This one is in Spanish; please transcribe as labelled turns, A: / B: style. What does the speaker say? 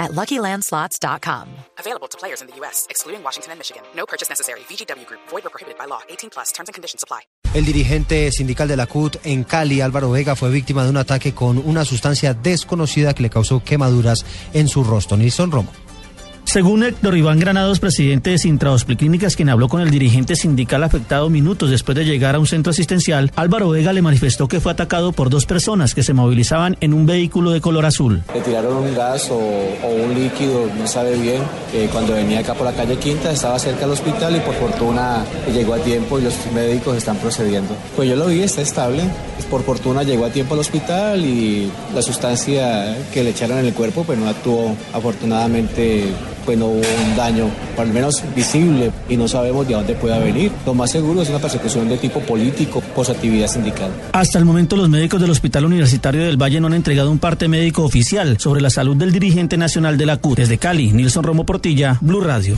A: at LuckyLandSlots.com.
B: Available to players in the U.S., excluding Washington and Michigan. No purchase necessary. VGW Group. Void or prohibited by law. 18 plus. Terms and conditions apply.
C: El dirigente sindical de la CUT en Cali, Álvaro Vega, fue víctima de un ataque con una sustancia desconocida que le causó quemaduras en su rostro. Nilson Romo.
D: Según Héctor Iván Granados, presidente de Sintrahospliclínicas, quien habló con el dirigente sindical afectado minutos después de llegar a un centro asistencial, Álvaro Vega le manifestó que fue atacado por dos personas que se movilizaban en un vehículo de color azul.
E: Le tiraron un gas o, un líquido, no sabe bien. cuando venía acá por la calle Quinta estaba cerca del hospital y por fortuna llegó a tiempo y los médicos están procediendo. Pues yo lo vi, está estable. Por fortuna llegó a tiempo al hospital y la sustancia que le echaron en el cuerpo pues no actuó afortunadamente pues no hubo un daño, por lo menos visible, y no sabemos de dónde pueda venir. Lo más seguro es una persecución de tipo político por su actividad sindical.
D: Hasta el momento, los médicos del Hospital Universitario del Valle no han entregado un parte médico oficial sobre la salud del dirigente nacional de la CUT. Desde Cali, Nilson Romo Portilla, Blue Radio.